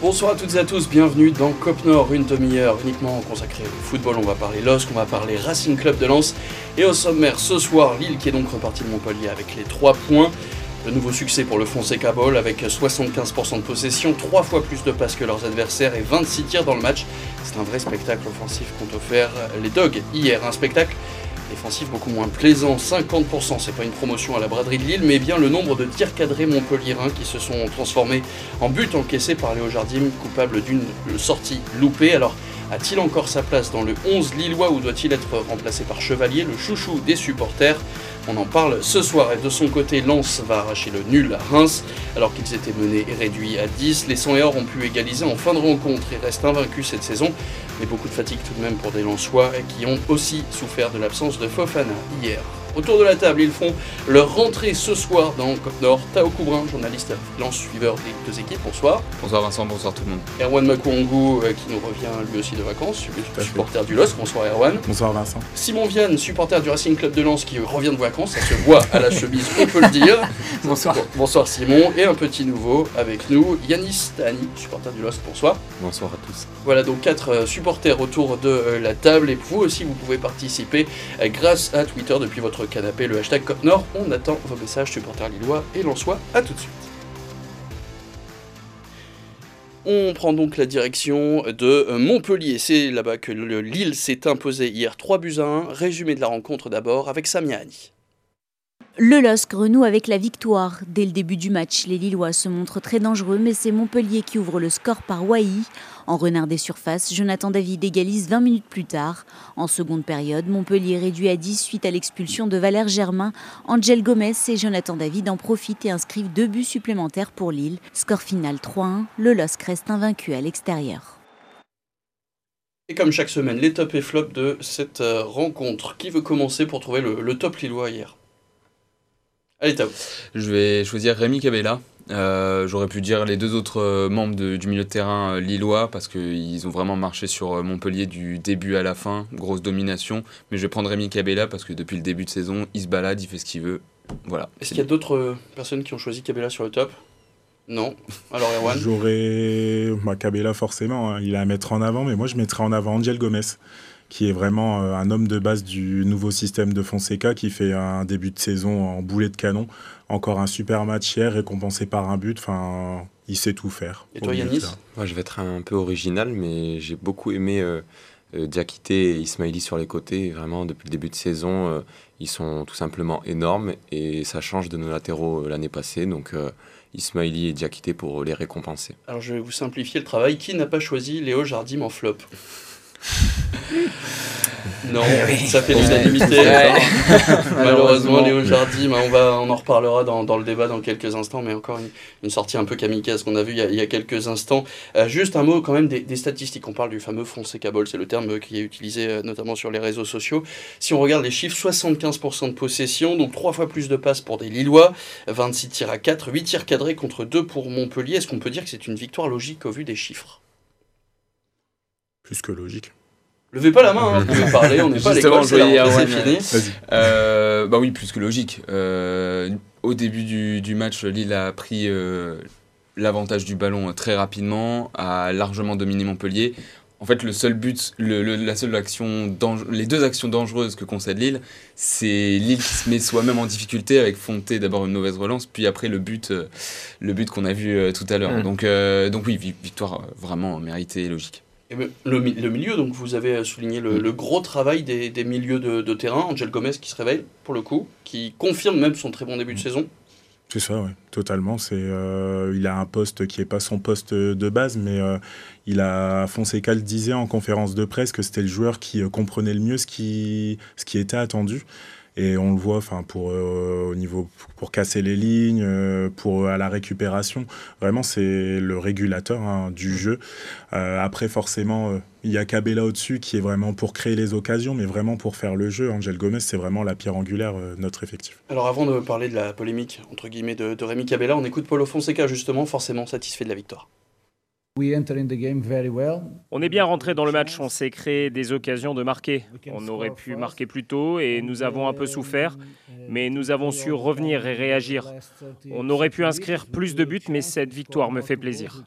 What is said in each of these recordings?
Bonsoir à toutes et à tous, bienvenue dans Cop une demi-heure uniquement consacrée au football. On va parler LOSC, on va parler Racing Club de Lens. Et au sommaire ce soir, Lille qui est donc reparti de Montpellier avec les 3 points. De nouveau succès pour le Fonseca Ball avec 75% de possession, 3 fois plus de passes que leurs adversaires et 26 tirs dans le match. C'est un vrai spectacle offensif qu'ont offert les Dogs hier. Un spectacle défensif beaucoup moins plaisant, 50%, c'est pas une promotion à la braderie de Lille, mais bien le nombre de tirs cadrés montpelliérains qui se sont transformés en but encaissé par Léo Jardim, coupable d'une sortie loupée. Alors, a-t-il encore sa place dans le 11 lillois ou doit-il être remplacé par Chevalier, le chouchou des supporters? On en parle ce soir et de son côté, Lens va arracher le nul à Reims alors qu'ils étaient menés et réduits à 10. Les 100 et or ont pu égaliser en fin de rencontre et restent invaincus cette saison. Mais beaucoup de fatigue tout de même pour des Lensois qui ont aussi souffert de l'absence de Fofana hier. Autour de la table, ils font leur rentrée ce soir dans Côte Nord. Tao Coubrin, journaliste lance suiveur des deux équipes, bonsoir. Bonsoir Vincent, bonsoir tout le monde. Erwan Makouangou, euh, qui nous revient lui aussi de vacances, supporter du LOS, bonsoir Erwan. Bonsoir Vincent. Simon Vianne, supporter du Racing Club de Lens, qui revient de vacances, ça se voit à la chemise, on peut le dire. bonsoir. bonsoir Simon, et un petit nouveau avec nous, Yanis Tani, supporter du LOS, bonsoir. Bonsoir à tous. Voilà donc quatre euh, supporters autour de euh, la table, et vous aussi vous pouvez participer grâce à Twitter depuis votre canapé, le hashtag COPNOR. On attend vos messages supporters lillois et l'ensois. À tout de suite. On prend donc la direction de Montpellier. C'est là-bas que le Lille s'est imposé hier 3 buts à 1. Résumé de la rencontre d'abord avec Samia Le LOSC renoue avec la victoire. Dès le début du match, les Lillois se montrent très dangereux, mais c'est Montpellier qui ouvre le score par Wai. En renard des surfaces, Jonathan David égalise 20 minutes plus tard. En seconde période, Montpellier réduit à 10 suite à l'expulsion de Valère Germain. Angel Gomez et Jonathan David en profitent et inscrivent deux buts supplémentaires pour Lille. Score final 3-1, le LOSC reste invaincu à l'extérieur. Et comme chaque semaine, les tops et flops de cette euh, rencontre. Qui veut commencer pour trouver le, top lillois hier? Allez, Tao. Je vais choisir Rémi Cabella. Euh, j'aurais pu dire les deux autres euh, membres du milieu de terrain euh, lillois parce qu'ils ont vraiment marché sur Montpellier du début à la fin, grosse domination. Mais je vais prendre Rémi Cabella parce que depuis le début de saison, il se balade, il fait ce qu'il veut. Voilà. Est-ce qu'il y a d'autres personnes qui ont choisi Cabella sur le top? Non. Alors Erwan? J'aurais bah, Cabella forcément, hein. il a à mettre en avant, mais moi je mettrais en avant Angel Gomez qui est vraiment un homme de base du nouveau système de Fonseca, qui fait un début de saison en boulet de canon encore un super match hier, récompensé par un but. Enfin, il sait tout faire. Et toi, Yanis? Moi, je vais être un peu original, mais j'ai beaucoup aimé euh, euh Diakité et Ismaili sur les côtés. Vraiment, depuis le début de saison, euh, ils sont tout simplement énormes et ça change de nos latéraux euh, l'année passée. Donc, Ismaili et Diakité pour les récompenser. Alors, je vais vous simplifier le travail. Qui n'a pas choisi Léo Jardim en flop? non, ça fait l'unanimité. Malheureusement, Léo Jardim, on, va, on en reparlera dans, dans, le débat dans quelques instants, mais encore une, sortie un peu kamikaze qu'on a vu il y a, il y a quelques instants. Euh, juste un mot quand même des, statistiques. On parle du fameux Fonseca Ball, c'est le terme qui est utilisé euh, notamment sur les réseaux sociaux. Si on regarde les chiffres, 75% de possession, donc 3 fois plus de passes pour des Lillois, 26 tirs à 4, 8 tirs cadrés contre 2 pour Montpellier. Est-ce qu'on peut dire que c'est une victoire logique au vu des chiffres? Plus que logique. Levez pas la main, hein, vous pouvez parler, on n'est pas à l'école, c'est fini. Euh, bah oui, plus que logique. Euh, au début du, du, match, Lille a pris euh, l'avantage du ballon très rapidement, a largement dominé Montpellier. En fait, le seul but, le, la seule action, les deux actions dangereuses que concède Lille, c'est Lille qui se met soi-même en difficulté avec Fonté d'abord une mauvaise relance, puis après le but, le but qu'on a vu tout à l'heure. Mm. Donc, donc oui, victoire vraiment méritée et logique le, milieu, donc vous avez souligné le, gros travail des, milieux de, terrain. Angel Gomez qui se réveille, pour le coup, qui confirme même son très bon début de saison. C'est ça, oui, totalement. C'est, euh, il a un poste qui n'est pas son poste de base, mais euh, il a Fonseca le disait en conférence de presse que c'était le joueur qui euh, comprenait le mieux ce qui, ce qui était attendu. Et on le voit, enfin, pour euh, au niveau pour casser les lignes, euh, pour euh, à la récupération. Vraiment, c'est le régulateur hein, du jeu. après, forcément, il y a Cabella au-dessus qui est vraiment pour créer les occasions, mais vraiment pour faire le jeu. Angel Gomez, c'est vraiment la pierre angulaire de notre effectif. Alors, avant de parler de la polémique entre guillemets de, de Rémi Cabella, on écoute Paulo Fonseca justement, forcément satisfait de la victoire. On est bien rentré dans le match, on s'est créé des occasions de marquer. On aurait pu marquer plus tôt et nous avons un peu souffert, mais nous avons su revenir et réagir. On aurait pu inscrire plus de buts, mais cette victoire me fait plaisir.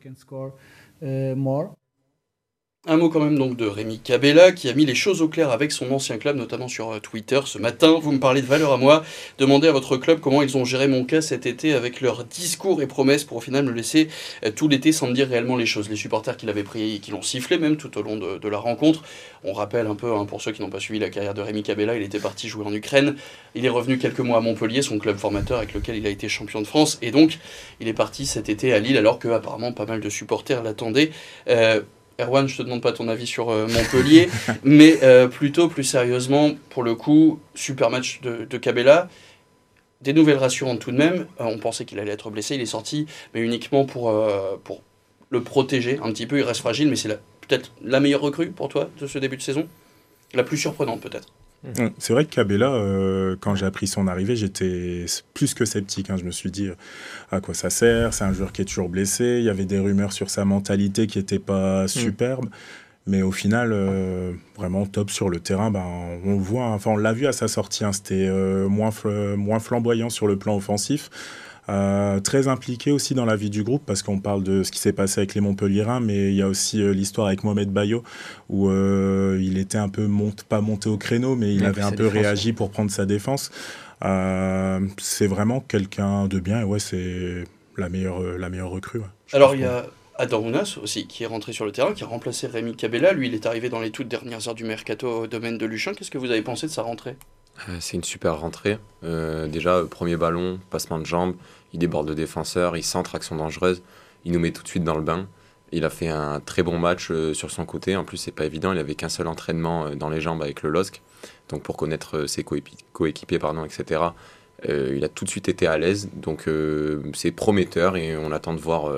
Un mot quand même donc de Rémi Cabella qui a mis les choses au clair avec son ancien club, notamment sur euh, Twitter ce matin. Vous me parlez de valeur à moi. Demandez à votre club comment ils ont géré mon cas cet été avec leurs discours et promesses pour au final me laisser euh, tout l'été sans me dire réellement les choses. Les supporters qui l'avaient pris, qui l'ont sifflé même tout au long de, la rencontre. On rappelle un peu, hein, pour ceux qui n'ont pas suivi la carrière de Rémi Cabella, il était parti jouer en Ukraine. Il est revenu quelques mois à Montpellier, son club formateur avec lequel il a été champion de France. Et donc, il est parti cet été à Lille alors que apparemment pas mal de supporters l'attendaient. Euh, Erwan, je te demande pas ton avis sur euh, Montpellier, mais euh, plutôt plus sérieusement, pour le coup, super match de, de Cabella. Des nouvelles rassurantes tout de même. Euh, on pensait qu'il allait être blessé, il est sorti, mais uniquement pour, pour le protéger un petit peu. Il reste fragile, mais c'est peut-être la meilleure recrue pour toi de ce début de saison? La plus surprenante peut-être. C'est vrai que Cabella, euh, quand j'ai appris son arrivée, j'étais plus que sceptique. Hein. Je me suis dit à quoi ça sert? C'est un joueur qui est toujours blessé. Il y avait des rumeurs sur sa mentalité qui n'étaient pas mm. superbes. Mais au final, euh, vraiment top sur le terrain. Ben, on voit, hein. enfin on l'a vu à sa sortie. Hein. C'était euh, moins, moins flamboyant sur le plan offensif. Euh, très impliqué aussi dans la vie du groupe parce qu'on parle de ce qui s'est passé avec les Montpellierins, mais il y a aussi euh, l'histoire avec Mohamed Bayo où euh, il était un peu monte, pas monté au créneau, mais il avait un peu réagi pour prendre sa défense. c'est vraiment quelqu'un de bien et ouais, c'est la meilleure, la meilleure recrue. Alors il y a Adormunas aussi qui est rentré sur le terrain, qui a remplacé Rémi Cabella. Lui, il est arrivé dans les toutes dernières heures du mercato au domaine de Luchin. Qu'est-ce que vous avez pensé de sa rentrée? C'est une super rentrée. Euh, déjà, premier ballon, passement de jambes, il déborde le défenseur, il centre, action dangereuse, il nous met tout de suite dans le bain. Il a fait un très bon match sur son côté. En plus, c'est pas évident, il avait qu'un seul entraînement dans les jambes avec le LOSC. Donc, pour connaître ses coéquipiers, pardon, etc., il a tout de suite été à l'aise. Donc, c'est prometteur et on attend de voir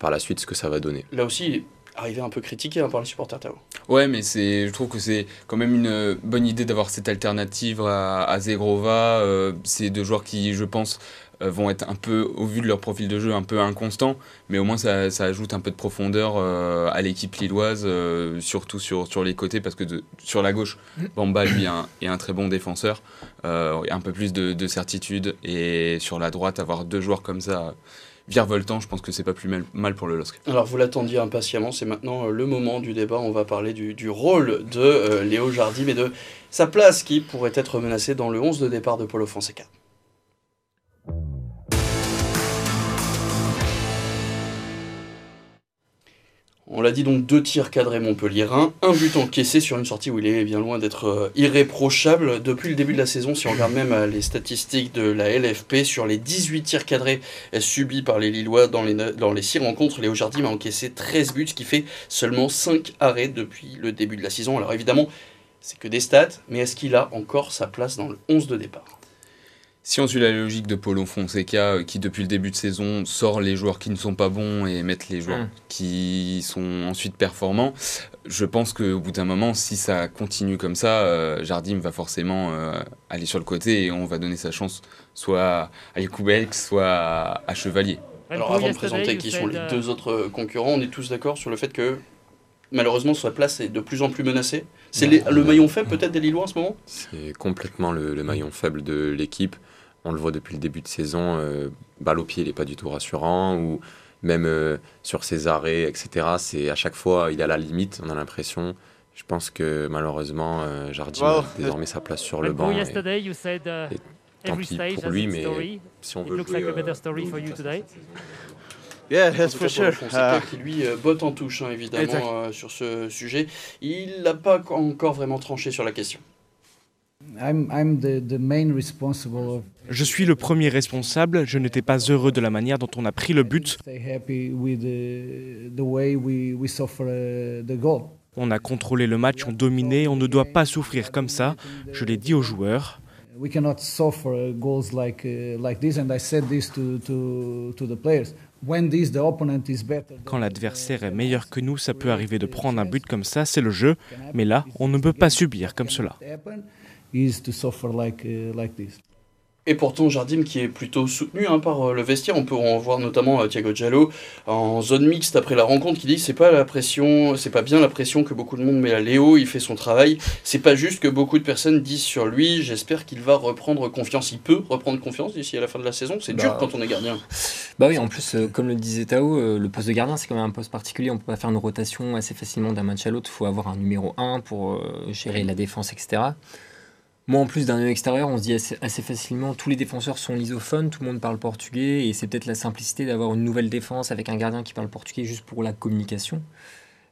par la suite ce que ça va donner. Là aussi, arrivé un peu critiqué hein, par les supporters Tao. Ouais, mais c'est, je trouve que c'est quand même une euh, bonne idée d'avoir cette alternative à, à Zegrova. Euh, c'est deux joueurs qui, je pense, euh, vont être un peu, au vu de leur profil de jeu, un peu inconstants, mais au moins ça, ça ajoute un peu de profondeur à l'équipe lilloise, surtout sur, sur les côtés, parce que sur la gauche, Bamba, lui, est un très bon défenseur, un peu plus de, de certitude, et sur la droite, avoir deux joueurs comme ça virevoltant, je pense que c'est pas plus mal, pour le LOSC. Alors vous l'attendiez impatiemment, c'est maintenant euh, le moment du débat. On va parler du, rôle de euh, Léo Jardim et de sa place qui pourrait être menacée dans le 11 de départ de Polo Fonseca. On l'a dit donc deux tirs cadrés Montpellierin, un but encaissé sur une sortie où il est bien loin d'être euh, irréprochable. Depuis le début de la saison, si on regarde même euh, les statistiques de la LFP, sur les 18 tirs cadrés euh, subis par les Lillois dans les, dans les 6 rencontres, Léo Jardim a encaissé 13 buts, ce qui fait seulement 5 arrêts depuis le début de la saison. Alors évidemment, c'est que des stats, mais est-ce qu'il a encore sa place dans le 11 de départ? Si on suit la logique de Paulo Fonseca, euh, qui depuis le début de saison sort les joueurs qui ne sont pas bons et met les joueurs mm. qui sont ensuite performants, je pense qu'au bout d'un moment, si ça continue comme ça, euh, Jardim va forcément euh, aller sur le côté et on va donner sa chance soit à Yacoubelk, soit à, Chevalier. Alors avant de présenter qui sont les deux autres concurrents, on est tous d'accord sur le fait que malheureusement sa place est de plus en plus menacée. C'est le maillon faible peut-être des Lillois en ce moment? C'est complètement le maillon faible de l'équipe on le voit depuis le début de saison, euh, balle au pied, il n'est pas du tout rassurant, ou même euh, sur ses arrêts, etc. C'est à chaque fois, il est à la limite, on a l'impression. Je pense que malheureusement, euh, Jardim a désormais sa place sur le banc. Et, tant pis pour lui, mais si on veut jouer... Yeah, that's for sure. Uh, qui lui botte en touche, hein, évidemment, sur ce sujet. Il n'a pas encore vraiment tranché sur la question. Je suis le premier responsable. Je n'étais pas heureux de la manière dont on a pris le but. On a contrôlé le match, on dominé, on ne doit pas souffrir comme ça. Je l'ai dit aux joueurs. Quand l'adversaire est meilleur que nous, ça peut arriver de prendre un but comme ça, c'est le jeu. Mais là, on ne peut pas subir comme cela. Et pourtant, Jardim qui est plutôt soutenu hein, par euh, le vestiaire. On peut en voir notamment euh, Thiago Giallo en zone mixte après la rencontre qui dit c'est pas la pression, c'est pas bien la pression que beaucoup de monde met à Léo. Il fait son travail. C'est pas juste que beaucoup de personnes disent sur lui. J'espère qu'il va reprendre confiance. Il peut reprendre confiance d'ici à la fin de la saison. C'est dur Bah, quand on est gardien. Bah oui, en plus, euh, comme le disait Tao, le poste de gardien, c'est quand même un poste particulier. On peut pas faire une rotation assez facilement d'un match à l'autre. Il faut avoir un numéro 1 pour gérer la défense, etc. Moi, en plus d'un œil extérieur, on se dit assez, facilement, tous les défenseurs sont lisophones, tout le monde parle portugais, et c'est peut-être la simplicité d'avoir une nouvelle défense avec un gardien qui parle portugais juste pour la communication.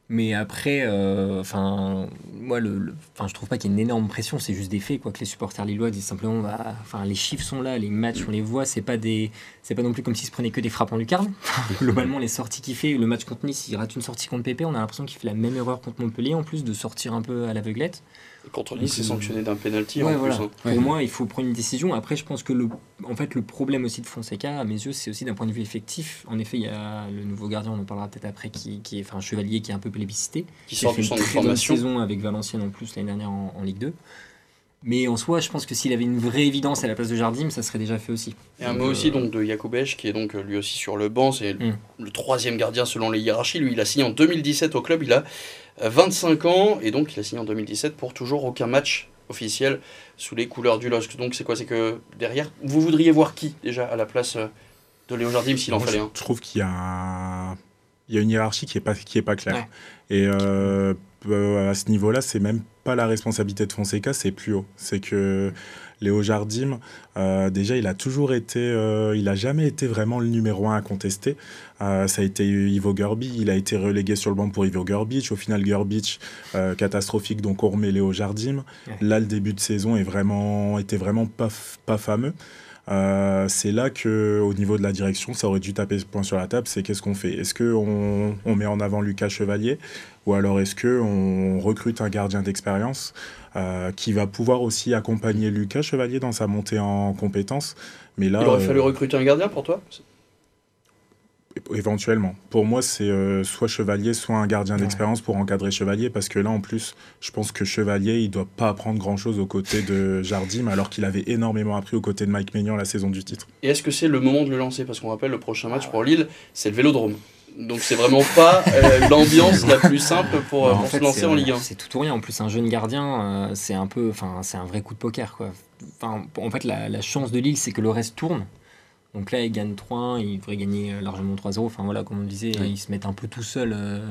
Mais après, euh, enfin, moi, le- enfin, je trouve pas qu'il y ait une énorme pression. C'est juste des faits, quoi. Que les supporters lillois disent simplement, bah, enfin, les chiffres sont là, les matchs, on les voit. C'est pas des, c'est pas non plus comme s'il se prenait que des frappes en lucarne. Globalement, les sorties qu'il fait, le match contre Nice, il rate une sortie contre Pépé. On a l'impression qu'il fait la même erreur contre Montpellier, en plus de sortir un peu à l'aveuglette. Contre Nice, c'est sanctionné d'un penalty Ouais, en voilà. plus. hein. Pour Ouais. moi, il faut prendre une décision. Après, je pense que le, en fait, le problème aussi de Fonseca, à mes yeux, c'est aussi d'un point de vue effectif. En effet, il y a le nouveau gardien, on en parlera peut-être après, qui, qui est, enfin, Chevalier, qui est un peu plébiscité. Qui Qui sort fait une très bonne saison avec Valenciennes en plus l'année dernière en, en Ligue 2. Mais en soi, je pense que s'il avait une vraie évidence à la place de Jardim, ça serait déjà fait aussi. Et un mot aussi euh, donc de Jakubec qui est donc euh, lui aussi sur le banc, c'est Mm. le troisième gardien selon les hiérarchies. Lui, il a signé en 2017 au club, il a euh, 25 ans et donc il a signé en 2017 pour toujours aucun match officiel sous les couleurs du LOSC. Donc c'est quoi C'est que derrière, vous voudriez voir qui déjà à la place euh, de Léo Jardim s'il en fallait un? je trouve qu'il y a, un- il y a une hiérarchie qui est pas, qui est pas claire. Ouais. Et euh, euh, à ce niveau-là, c'est même pas la responsabilité de Fonseca, c'est plus haut. C'est que Léo Jardim, euh, déjà, il a toujours été, euh, il a jamais été vraiment le numéro un à contester. Ça a été Ivo Gerbi, il a été relégué sur le banc pour Ivo Gerbic. Au final, Gerbic, catastrophique, donc on remet Léo Jardim. Là, le début de saison est vraiment, était vraiment pas fameux. Euh, c'est là que, au niveau de la direction, ça aurait dû taper ce point sur la table. C'est qu'est-ce qu'on fait? Est-ce que on, met en avant Lucas Chevalier? Ou alors est-ce que on recrute un gardien d'expérience euh, qui va pouvoir aussi accompagner Lucas Chevalier dans sa montée en compétences Mais là, Il aurait euh, fallu recruter un gardien pour toi? Éventuellement. Pour moi, c'est euh, soit Chevalier, soit un gardien Ouais. d'expérience pour encadrer Chevalier, parce que là, en plus, je pense que Chevalier, il doit pas apprendre grand-chose aux côtés de Jardim, alors qu'il avait énormément appris aux côtés de Mike Maignan la saison du titre. Et est-ce que c'est le moment de le lancer? Parce qu'on rappelle, le prochain match pour Lille, c'est le Vélodrome. Donc c'est vraiment pas euh, l'ambiance la plus simple pour, en pour fait, se lancer en Ligue 1. C'est tout ou rien. En plus, un jeune gardien, euh, c'est un peu, enfin, c'est un vrai coup de poker, quoi. Enfin, en fait, la, la chance de Lille, c'est que le reste tourne. Donc là, ils gagnent 3-1, ils devraient gagner euh, largement 3-0. Enfin voilà, comme on disait, Oui. ils se mettent un peu tout seuls euh,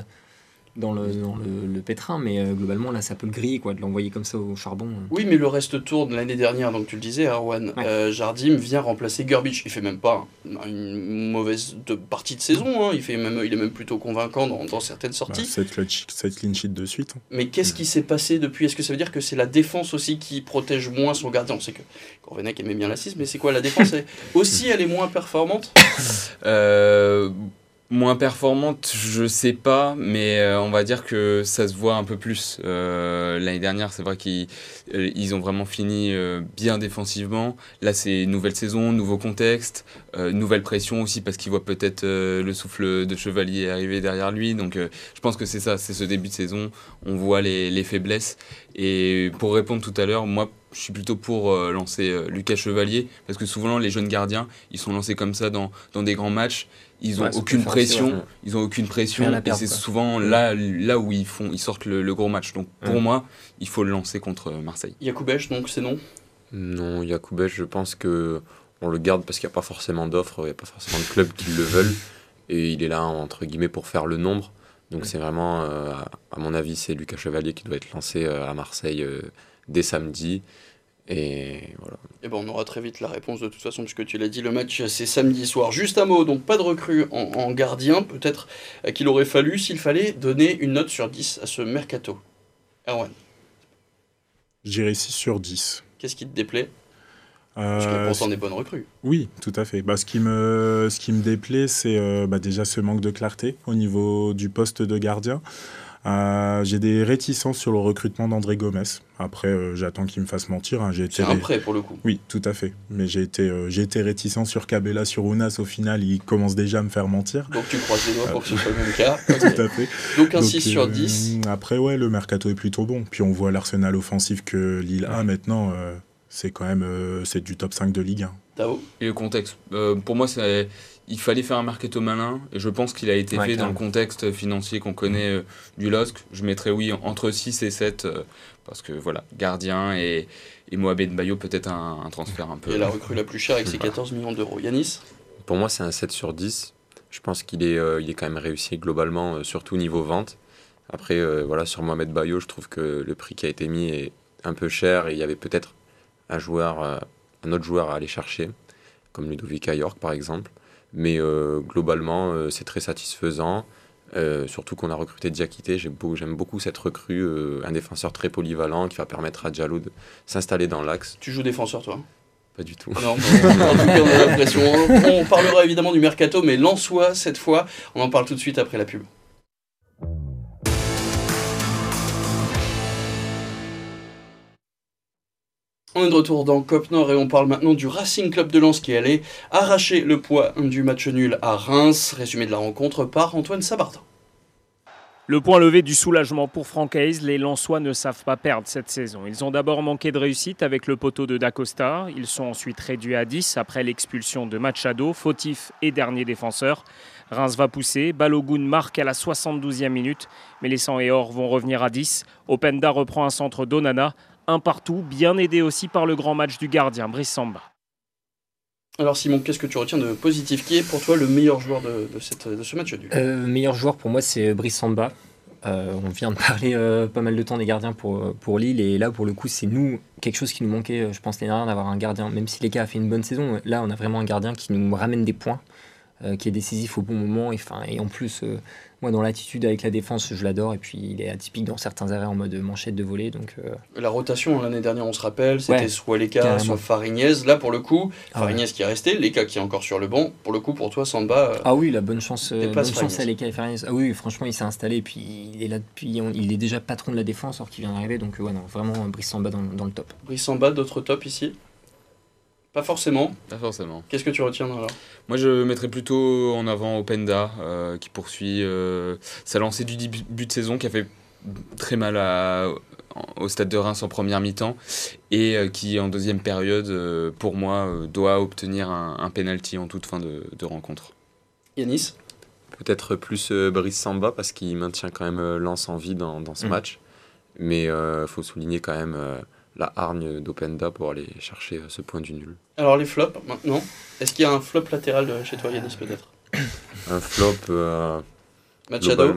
dans, le, dans le, le pétrin, mais euh, globalement, là, ça peut le griller, quoi, de l'envoyer comme ça au charbon. euh. Oui, mais le reste tourne l'année dernière, donc tu le disais, Arwan. Ouais. Euh, Jardim vient remplacer Gerbic. Il fait même pas une mauvaise de partie de saison. hein. Il, fait même, il est même plutôt convaincant dans, dans certaines Bah, sorties. cette, clutch- cette clean sheet de suite. Mais qu'est-ce qui s'est passé depuis? Est-ce que ça veut dire que c'est la défense aussi qui protège moins son gardien? On sait que Corvenec aimait bien l'assist, mais c'est quoi La défense? Est- aussi, elle est moins performante? Euh, moins performante, je sais pas, mais euh, on va dire que ça se voit un peu plus. Euh, L'année dernière, c'est vrai qu'ils euh, ont vraiment fini bien défensivement. Là, c'est nouvelle saison, nouveau contexte, nouvelle pression aussi parce qu'ils voient peut-être le souffle de Chevalier arriver derrière lui. Donc, je pense que c'est ça, c'est ce début de saison. On voit les, les faiblesses. Et pour répondre tout à l'heure, moi, je suis plutôt pour euh, lancer euh, Lucas Chevalier parce que souvent les jeunes gardiens, ils sont lancés comme ça dans, dans des grands matchs. Ils ont Ouais, aucune pression, ouais. ils ont aucune pression et c'est souvent là, là où ils font, ils sortent le, le gros match. Donc pour Ouais. moi, il faut le lancer contre euh, Marseille. Yacoubèche, donc c'est non? Non, Yacoubès, je pense que on le garde parce qu'il n'y a pas forcément d'offres, il n'y a pas forcément de clubs qui le veulent. Et il est là, entre guillemets, pour faire le nombre. Donc c'est vraiment, euh, à mon avis, c'est Lucas Chevalier qui doit être lancé euh, à Marseille euh, dès samedi. Et voilà. Et ben on aura très vite la réponse de toute façon, puisque tu l'as dit, le match c'est samedi soir. Juste un mot, donc pas de recrue en, en gardien, peut-être qu'il aurait fallu, s'il fallait, donner une note sur 10 à ce mercato. Erwan, J'irai 6 sur 10. qu'est-ce qui te déplaît? Parce Euh, pourtant des bonnes recrues. Oui, tout à fait. Bah, ce, qui me, ce qui me déplaît, c'est euh, bah, déjà ce manque de clarté au niveau du poste de gardien. Euh, J'ai des réticences sur le recrutement d'André Gomez. Après, euh, j'attends qu'il me fasse mentir. hein. J'ai C'est été un ré- prêt pour le coup. Oui, tout à fait. Mais j'ai été, euh, j'ai été réticent sur Cabella, sur Ounas. Au final, il commence déjà à me faire mentir. Donc tu croises les doigts pour que ce soit le même cas. Tout à fait. Donc un Donc, 6 sur euh, 10. Après, ouais, le mercato est plutôt bon. Puis on voit l'arsenal offensif que Lille a maintenant. euh, c'est quand même euh, c'est du top 5 de Ligue 1. Tao Et le contexte. Euh, pour moi, c'est il fallait faire un mercato malin et je pense qu'il a été Ouais, fait dans le contexte financier qu'on connaît euh, du LOSC. Je mettrais oui entre 6 et 7 euh, parce que voilà, gardien et, et Mohamed Bayo peut-être un, un transfert un peu. Et la recrue la plus chère avec ses 14 millions d'euros. Yanis Pour moi, c'est un 7 sur 10. Je pense qu'il est, euh, il est quand même réussi globalement, euh, surtout niveau vente. Après, euh, voilà, sur Mohamed Bayo, je trouve que le prix qui a été mis est un peu cher et il y avait peut-être un joueur, euh, un autre joueur à aller chercher, comme Ludovic York par exemple. Mais euh, globalement, euh, c'est très satisfaisant. Euh, surtout qu'on a recruté Diakité. Beau- J'aime beaucoup cette recrue, un défenseur très polyvalent qui va permettre à Diallo de s'installer dans l'axe. Tu joues défenseur, toi Pas du tout. Non, mais en tout cas, on a l'impression. On parlera évidemment du mercato, mais Lensois, cette fois, on en parle tout de suite après la pub. On est de retour dans Cop Nord et on parle maintenant du Racing Club de Lens qui allait arracher le poids du match nul à Reims. Résumé de la rencontre par Antoine Sabardin. Le point levé du soulagement pour Franck les Lensois ne savent pas perdre cette saison. Ils ont d'abord manqué de réussite avec le poteau de Dacosta. Ils sont ensuite réduits à 10 après l'expulsion de Machado, fautif et dernier défenseur. Reims va pousser, Balogun marque à la 72e minute, mais les 100 et or vont revenir à 10. Openda reprend un centre d'Onana, un partout, bien aidé aussi par le grand match du gardien Brice Samba. Alors Simon, qu'est-ce que tu retiens de positif Qui est pour toi le meilleur joueur de, de cette, de ce match nul Euh, meilleur joueur pour moi, c'est Brice Samba. Euh, on vient de parler euh, pas mal de temps des gardiens pour, pour Lille, et là, pour le coup, c'est nous, quelque chose qui nous manquait, je pense, l'année dernière, d'avoir un gardien. Même si Leka a fait une bonne saison, là, on a vraiment un gardien qui nous ramène des points, euh, qui est décisif au bon moment, et, en plus, euh, moi, dans l'attitude avec la défense, je l'adore, et puis il est atypique dans certains arrêts en mode manchette de volée, donc euh, La rotation l'année dernière, on se rappelle, c'était Ouais, soit Leka, soit Farignez. Là, pour le coup, Ah ouais. Farignez qui est resté, Leka qui est encore sur le banc. Pour le coup, pour toi, Samba, Ah oui, la bonne chance, bonne chance à. Leka et Farias. Ah oui, franchement, il s'est installé, et puis il est là depuis, on- il est déjà patron de la défense, alors qu'il vient d'arriver, donc ouais, non, vraiment, Brice Samba dans, dans le top. Brice Samba, d'autres tops ici? Pas forcément. Pas forcément. Qu'est-ce que tu retiens alors Moi, je mettrais plutôt en avant Openda, euh, qui poursuit euh, sa lancée du début de saison, qui a fait très mal à- au stade de Reims en première mi-temps, et euh, qui, en deuxième période, euh, pour moi, euh, doit obtenir un, un penalty en toute fin de, de rencontre. Yanis? Peut-être plus euh, Brice Samba parce qu'il maintient quand même euh, Lens en vie dans, dans ce Mm. match. Mais il faut souligner quand même euh, la hargne d'Openda pour aller chercher euh, ce point du nul. Alors les flops maintenant. Est-ce qu'il y a un flop latéral de chez toi, Yanis, peut-être? Un flop, euh, Machado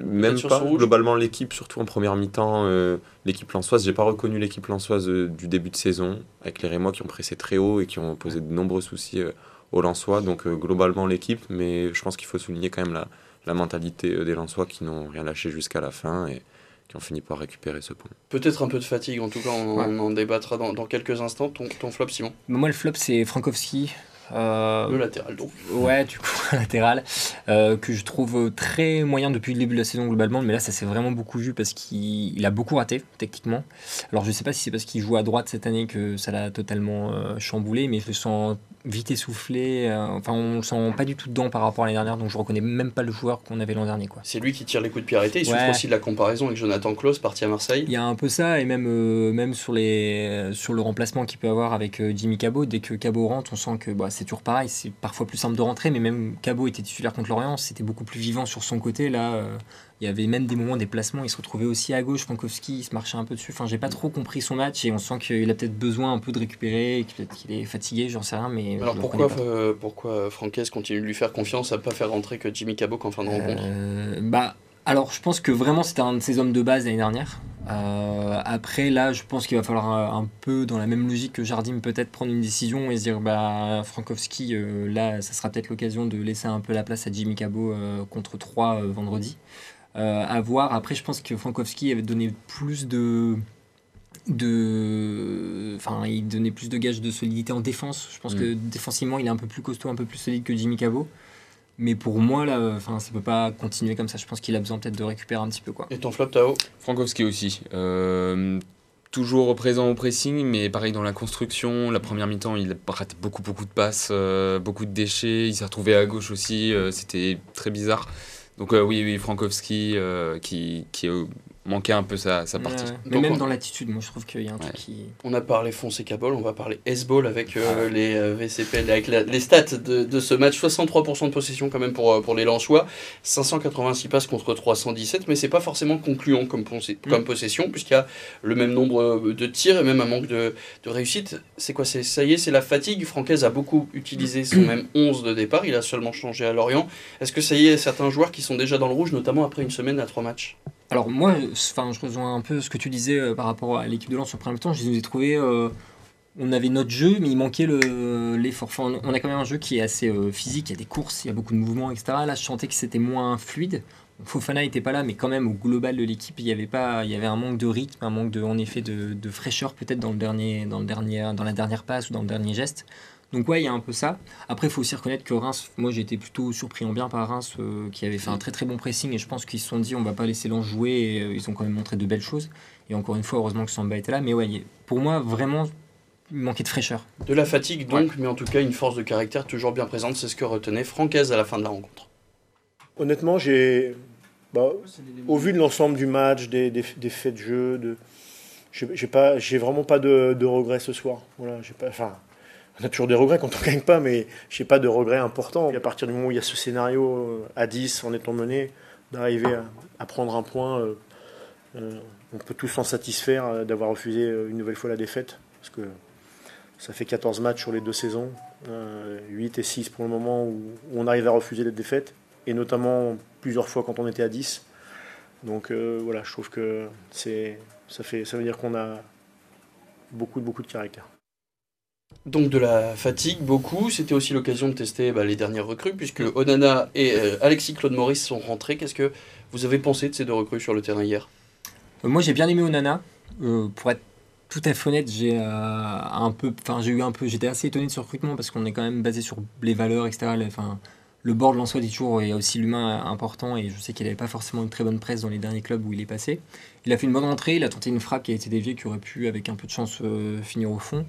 même pas. Globalement, l'équipe, surtout en première mi-temps, euh, l'équipe lançoise, j'ai pas reconnu l'équipe lançoise euh, du début de saison, avec les Rémois qui ont pressé très haut et qui ont posé de nombreux soucis euh, aux Lensois. Donc euh, globalement l'équipe, mais je pense qu'il faut souligner quand même la, la mentalité euh, des Lensois qui n'ont rien lâché jusqu'à la fin et qui ont fini par récupérer ce point. Peut-être un peu de fatigue, en tout cas, on, Ouais. on en débattra dans, dans quelques instants. Ton, ton flop, Simon? Mais moi, le flop, c'est Frankowski. Euh, Le latéral, donc. Ouais, du coup, latéral, euh, que je trouve très moyen depuis le début de la saison globalement, mais là ça s'est vraiment beaucoup vu parce qu'il il a beaucoup raté techniquement. Alors je sais pas si c'est parce qu'il joue à droite cette année que ça l'a totalement euh, chamboulé, mais je le sens vite essoufflé, euh, enfin on le sent pas du tout dedans par rapport à l'année dernière, donc je reconnais même pas le joueur qu'on avait l'an dernier. quoi. C'est lui qui tire les coups de pied arrêtés. Il souffre aussi de la comparaison avec Jonathan Klaus, parti à Marseille. Il y a un peu ça, et même, euh, même sur, les, sur le remplacement qu'il peut avoir avec euh, Jimmy Cabot, dès que Cabot rentre, on sent que bah, c'est toujours pareil, c'est parfois plus simple de rentrer, mais même Cabot était titulaire contre l'Orient, c'était beaucoup plus vivant sur son côté. Là, il y avait même des moments, des placements, il se retrouvait aussi à gauche, Frankowski, il se marchait un peu dessus. Enfin, j'ai pas trop compris son match, et on sent qu'il a peut-être besoin un peu de récupérer, peut-être qu'il est fatigué, j'en sais rien, mais. Alors pourquoi, euh, pourquoi Franquès continue de lui faire confiance à pas faire rentrer que Jimmy Cabot qu'en fin de rencontre Euh, bah, alors, je pense que vraiment c'était un de ses hommes de base l'année dernière. Euh, après, là, je pense qu'il va falloir un, un peu, dans la même logique que Jardim, peut-être prendre une décision et se dire bah, Frankowski, euh, là, ça sera peut-être l'occasion de laisser un peu la place à Jimmy Cabot euh, contre 3 euh, vendredi. Euh, à voir. Après, je pense que Frankowski avait donné plus de. de enfin il donnait plus de gages de solidité en défense je pense Mm. que défensivement il est un peu plus costaud un peu plus solide que Jimmy Cabot mais pour moi, là, enfin, ça peut pas continuer comme ça. Je pense qu'il a besoin peut-être de récupérer un petit peu, quoi. Et ton flop, Tao? Frankowski aussi. Euh, toujours présent au pressing, mais pareil dans la construction. La première mi-temps, il a raté beaucoup, beaucoup de passes, euh, beaucoup de déchets. Il s'est retrouvé à gauche aussi. euh, C'était très bizarre. Donc, euh, oui, oui, Frankowski, euh, qui, qui est manquait un peu sa, sa partie. Ouais, mais Donc, même on- dans l'attitude, moi je trouve qu'il y a un Ouais. truc qui. On a parlé Fonseca Ball, on va parler S-Ball avec euh, Ah. les euh, VCPL, avec la- les stats de, de ce match. 63% de possession quand même pour, euh, pour les Lensois, 586 passes contre 317, mais c'est pas forcément concluant comme, ponse- comme possession, puisqu'il y a le même nombre euh, de tirs et même un manque de, de réussite. C'est quoi c'est, Ça y est, c'est la fatigue. Francaise a beaucoup utilisé son même 11 de départ, il a seulement changé à Lorient. Est-ce que ça y est, certains joueurs qui sont déjà dans le rouge, notamment après une semaine à trois matchs? Alors moi, enfin, je rejoins un peu ce que tu disais euh, par rapport à l'équipe de Lens au premier temps. Je les ai trouvés. euh, on avait notre jeu, mais il manquait le- l'effort. On- a quand même un jeu qui est assez euh, physique. Il y a des courses, il y a beaucoup de mouvements, etc. Là, je sentais que c'était moins fluide. Fofana n'était pas là, mais quand même au global de l'équipe, il y avait pas, il y avait un manque de rythme, un manque de, en effet, de, de fraîcheur peut-être dans le dernier, dans le dernier, dans la dernière passe ou dans le dernier geste. Donc ouais, il y a un peu ça. Après, il faut aussi reconnaître que Reims, moi j'ai été plutôt surpris en bien par Reims, euh, qui avait fait un très très bon pressing et je pense qu'ils se sont dit on va pas laisser Lens jouer et euh, ils ont quand même montré de belles choses. Et encore une fois, heureusement que Samba était là. Mais ouais, pour moi, vraiment, il manquait de fraîcheur. De la fatigue donc, mais en tout cas une force de caractère toujours bien présente, c'est ce que retenait Francaise à la fin de la rencontre. Honnêtement, j'ai, bah, au vu de l'ensemble du match, des, des, des faits de jeu, de, j'ai j'ai pas, j'ai vraiment pas de, de regrets ce soir. Voilà, j'ai pas, enfin, on a toujours des regrets quand on gagne pas, mais j'ai pas de regrets importants. Et à partir du moment où il y a ce scénario euh, à 10 en étant mené, d'arriver à, prendre un point, euh, euh, on peut tous s'en satisfaire d'avoir refusé une nouvelle fois la défaite, parce que ça fait 14 matchs sur les deux saisons, euh, 8 et 6 pour le moment où, on arrive à refuser la défaite et notamment plusieurs fois quand on était à 10. Donc voilà, je trouve que c'est ça fait ça veut dire qu'on a beaucoup beaucoup de caractère. Donc de la fatigue, beaucoup. C'était aussi l'occasion de tester bah, les dernières recrues, puisque Onana et euh, Alexis Claude Maurice sont rentrés. Qu'est-ce que vous avez pensé de ces deux recrues sur le terrain hier? Euh, moi, j'ai bien aimé Onana. Euh, pour être tout à fait honnête, j'ai un peu, enfin, j'ai eu un peu, j'étais assez étonné de ce recrutement parce qu'on est quand même basé sur les valeurs, etc. Enfin, le board Lensois dit toujours, il y a aussi l'humain important et je sais qu'il n'avait pas forcément une très bonne presse dans les derniers clubs où il est passé. Il a fait une bonne entrée, il a tenté une frappe qui a été déviée, qui aurait pu, avec un peu de chance, finir au fond.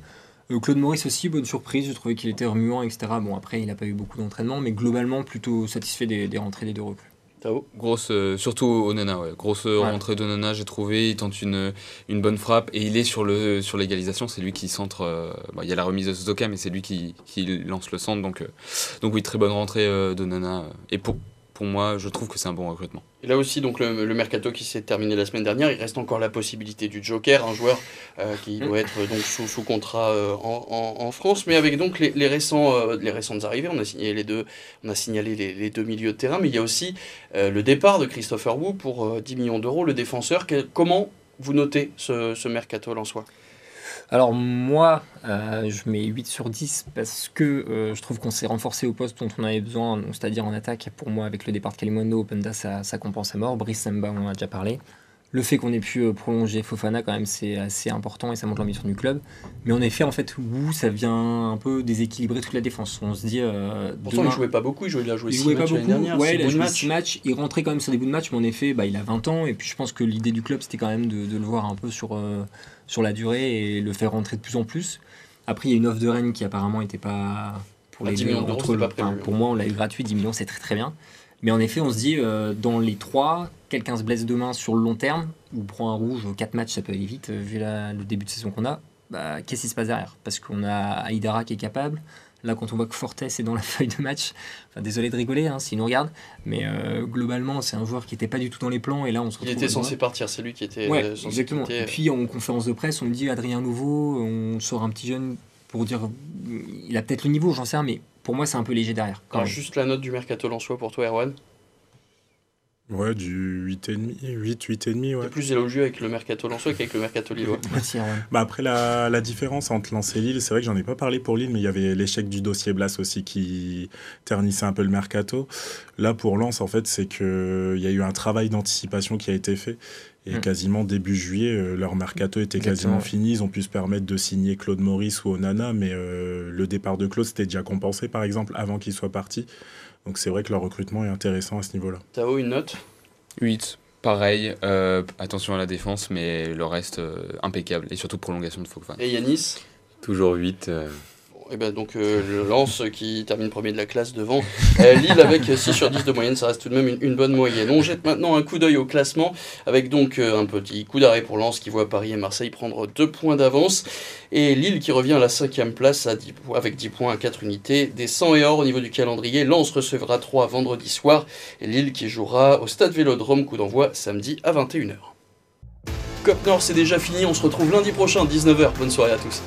Euh, Claude Maurice aussi, bonne surprise, j'ai trouvé qu'il était remuant, etc. Bon, après, il n'a pas eu beaucoup d'entraînement, mais globalement, plutôt satisfait des, des rentrées des deux recrues. Tao Grosse, euh, surtout Onana, ouais. Grosse euh, Ouais. rentrée d'Onana, j'ai trouvé. Il tente une, une bonne frappe et il est sur le sur l'égalisation. C'est lui qui centre. euh, bon, il y a la remise de Suzuka, mais c'est lui qui, qui lance le centre. Donc, euh, donc oui, très bonne rentrée euh, d'Onana. euh, Et pour, pour moi, je trouve que c'est un bon recrutement. Et là aussi, donc le, le mercato qui s'est terminé la semaine dernière, il reste encore la possibilité du Joker, un joueur euh, qui doit être donc sous, sous contrat euh, en, en- en France, mais avec donc les, les récents, euh, les récentes arrivées, on a signalé les deux, on a signalé les, les deux milieux de terrain, mais il y a aussi euh, le départ de Christopher Wu pour euh, 10 millions d'euros, le défenseur. Comment vous notez ce, ce mercato lensois Alors moi, euh, je mets 8 sur 10 parce que euh, je trouve qu'on s'est renforcé au poste dont on avait besoin, c'est-à-dire en attaque. Pour moi, avec le départ de Kalimundo, Openda, ça, ça compense à mort. Brice Samba, on en a déjà parlé. Le fait qu'on ait pu euh, prolonger Fofana, quand même, c'est assez important et ça montre l'ambition du club. Mais en effet, en fait, Wu, ça vient un peu déséquilibrer toute la défense. On se dit... euh, Pourtant, demain- il jouait pas beaucoup, il, jouait, il a joué il 6 jouait pas matchs l'année beaucoup. dernière, ouais, il a joué match. six matchs. Il rentrait quand même sur des bouts de match, mais en effet, bah, il a 20 ans. Et puis je pense que l'idée du club, c'était quand même de, de le voir un peu sur, euh, sur la durée et le faire rentrer de plus en plus. Après, il y a une offre de Rennes qui apparemment n'était pas pour Ah, les 10 deux. millions d'euros, entre c'était le- pas prévu. enfin, Pour moi, on l'a eu gratuit, 10 millions, c'est très très bien. Mais en effet, on se dit, euh, dans les trois, quelqu'un se blesse demain sur le long terme, ou prend un rouge, 4 matchs, ça peut aller vite, euh, vu la- le début de saison qu'on a. Bah, Qu'est-ce qui se passe derrière? Parce qu'on a Aïdara qui est capable. Là, quand on voit que Fortes est dans la feuille de match, enfin, désolé de rigoler hein, s'il nous regarde, mais euh, globalement, c'est un joueur qui n'était pas du tout dans les plans. Et là, on se Il retrouve était à censé partir, c'est lui qui était Ouais, censé exactement. quitter. Et puis en conférence de presse, on me dit Adrien Nouveau, on sort un petit jeune pour dire il a peut-être le niveau, j'en sais rien, mais pour moi, c'est un peu léger derrière. quand Alors, même. juste la note du mercato lensois pour toi, Erwan. Ouais, du 8,5, 8, 8,5, ouais. T'es plus élogieux avec le mercato lensois qu'avec le mercato lillois. Merci, Erwan. Bah après, la, la différence entre Lens et Lille, c'est vrai que j'en ai pas parlé pour Lille, mais il y avait l'échec du dossier Blas aussi qui ternissait un peu le mercato. Là, pour Lens, en fait, c'est qu'il y a eu un travail d'anticipation qui a été fait. Et Mm. quasiment début juillet, euh, leur mercato était Exactement. quasiment fini. Ils ont pu se permettre de signer Claude Maurice ou Onana, mais euh, le départ de Claude, c'était déjà compensé, par exemple, avant qu'il soit parti. Donc c'est vrai que leur recrutement est intéressant à ce niveau-là. Tao, une note? 8, pareil. euh, attention à la défense, mais le reste euh, impeccable. Et surtout prolongation de Fofana. Et Yanis? Toujours 8. Euh, et ben donc euh, Lens qui termine premier de la classe devant euh, Lille avec 6 sur 10 de moyenne, ça reste tout de même une, bonne moyenne. On jette maintenant un coup d'œil au classement avec donc euh, un petit coup d'arrêt pour Lens qui voit Paris et Marseille prendre 2 points d'avance et Lille qui revient à la cinquième place à 10, avec 10 points à 4 unités. Des 100 et or au niveau du calendrier, Lens recevra 3 vendredi soir et Lille qui jouera au Stade Vélodrome, coup d'envoi samedi à 21h. Cop Nord c'est déjà fini, on se retrouve lundi prochain 19h, bonne soirée à tous.